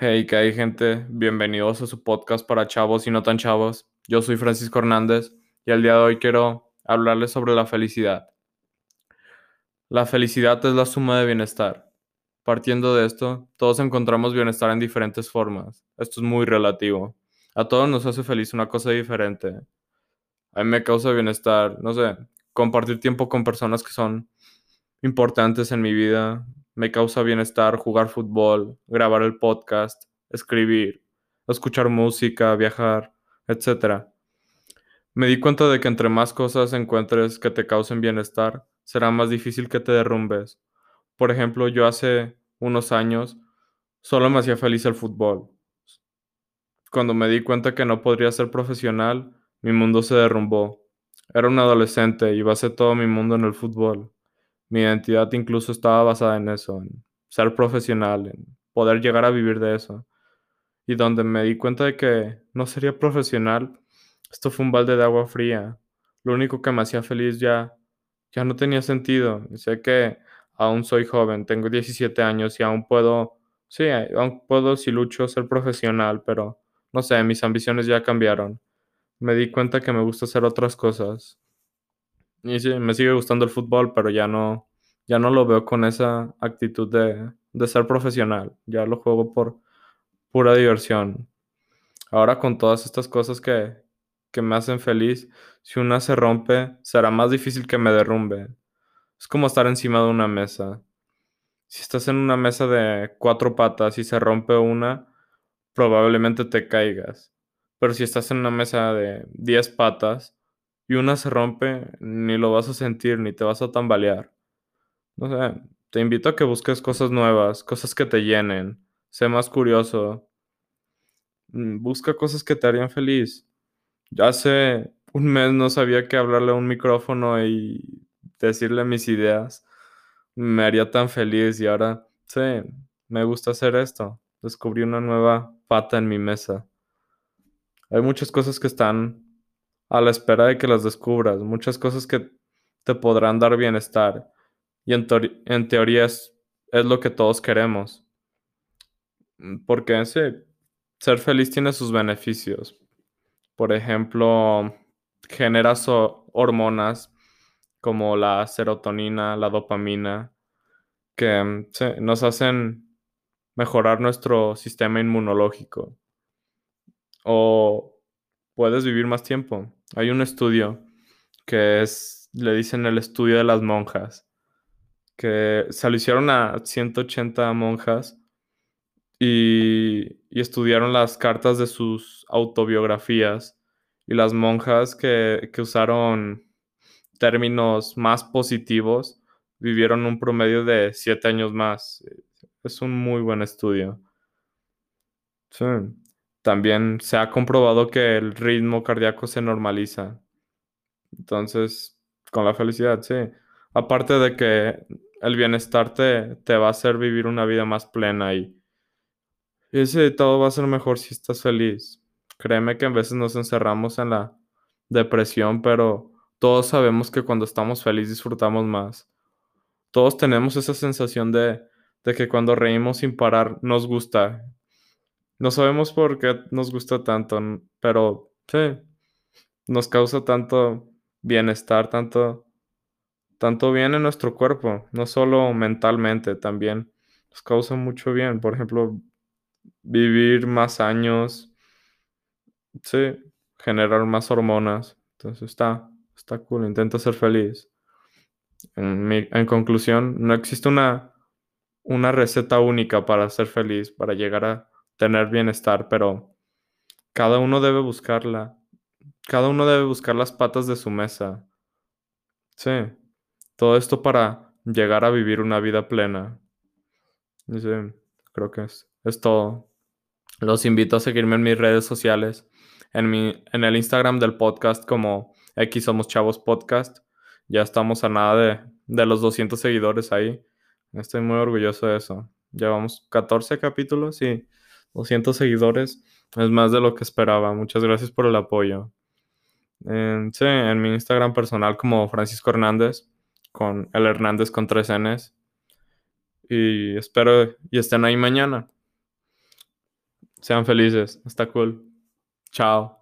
Hey, que hay gente, bienvenidos a su podcast para chavos y no tan chavos. Yo soy Francisco Hernández y el día de hoy quiero hablarles sobre la felicidad. La felicidad es la suma de bienestar. Partiendo de esto, todos encontramos bienestar en diferentes formas. Esto es muy relativo. A todos nos hace feliz una cosa diferente. A mí me causa bienestar, no sé, compartir tiempo con personas que son importantes en mi vida, me causa bienestar jugar fútbol, grabar el podcast, escribir, escuchar música, viajar, etc. Me di cuenta de que entre más cosas encuentres que te causen bienestar, será más difícil que te derrumbes. Por ejemplo, yo hace unos años solo me hacía feliz el fútbol. Cuando me di cuenta que no podría ser profesional, mi mundo se derrumbó. Era un adolescente y basé todo mi mundo en el fútbol. Mi identidad incluso estaba basada en eso, en ser profesional, en poder llegar a vivir de eso. Y donde me di cuenta de que no sería profesional, esto fue un balde de agua fría. Lo único que me hacía feliz ya, ya no tenía sentido. sé que aún soy joven, tengo 17 años y aún puedo, sí, aún puedo si lucho ser profesional, pero no sé, mis ambiciones ya cambiaron. Me di cuenta que me gusta hacer otras cosas. Y sí, me sigue gustando el fútbol, pero ya no, ya no lo veo con esa actitud de, de ser profesional. Ya lo juego por pura diversión. Ahora con todas estas cosas que, que me hacen feliz, si una se rompe, será más difícil que me derrumbe. Es como estar encima de una mesa. Si estás en una mesa de cuatro patas y se rompe una, probablemente te caigas. Pero si estás en una mesa de diez patas, y una se rompe, ni lo vas a sentir, ni te vas a tambalear. No sé, te invito a que busques cosas nuevas, cosas que te llenen, sé más curioso, mm, busca cosas que te harían feliz. Ya hace un mes no sabía que hablarle a un micrófono y decirle mis ideas me haría tan feliz y ahora, sí, me gusta hacer esto. Descubrí una nueva pata en mi mesa. Hay muchas cosas que están a la espera de que las descubras, muchas cosas que te podrán dar bienestar y en, teoría es, lo que todos queremos. Mm, porque sí, ser feliz tiene sus beneficios. Por ejemplo, generas hormonas como la serotonina, la dopamina, que mm, nos hacen mejorar nuestro sistema inmunológico. O puedes vivir más tiempo. Hay un estudio que es, le dicen el estudio de las monjas, que se lo hicieron a 180 monjas y, y estudiaron las cartas de sus autobiografías y las monjas que, que usaron términos más positivos vivieron un promedio de 7 años más. Es un muy buen estudio. Sí. También se ha comprobado que el ritmo cardíaco se normaliza. Entonces, con la felicidad, sí. Aparte de que el bienestar te, te va a hacer vivir una vida más plena y, y sí, todo va a ser mejor si estás feliz. Créeme que a veces nos encerramos en la depresión, pero todos sabemos que cuando estamos felices disfrutamos más. Todos tenemos esa sensación de, de que cuando reímos sin parar nos gusta no sabemos por qué nos gusta tanto, pero sí, nos causa tanto bienestar, tanto, tanto bien en nuestro cuerpo, no solo mentalmente, también nos causa mucho bien. Por ejemplo, vivir más años, sí, generar más hormonas. Entonces está, está cool, intenta ser feliz. En, conclusión, no existe una, una receta única para ser feliz, para llegar a tener bienestar, pero cada uno debe buscarla. Cada uno debe buscar las patas de su mesa. Sí, todo esto para llegar a vivir una vida plena. Sí, creo que es, es todo. Los invito a seguirme en mis redes sociales, en, mi, en el Instagram del podcast como X Somos Chavos Podcast. Ya estamos a nada de, de los 200 seguidores ahí. Estoy muy orgulloso de eso. Llevamos 14 capítulos y 200 seguidores. Es más de lo que esperaba. Muchas gracias por el apoyo. En, sí, en mi Instagram personal como Francisco Hernández, con el Hernández con tres Ns. Y espero y estén ahí mañana. Sean felices. Está cool. Chao.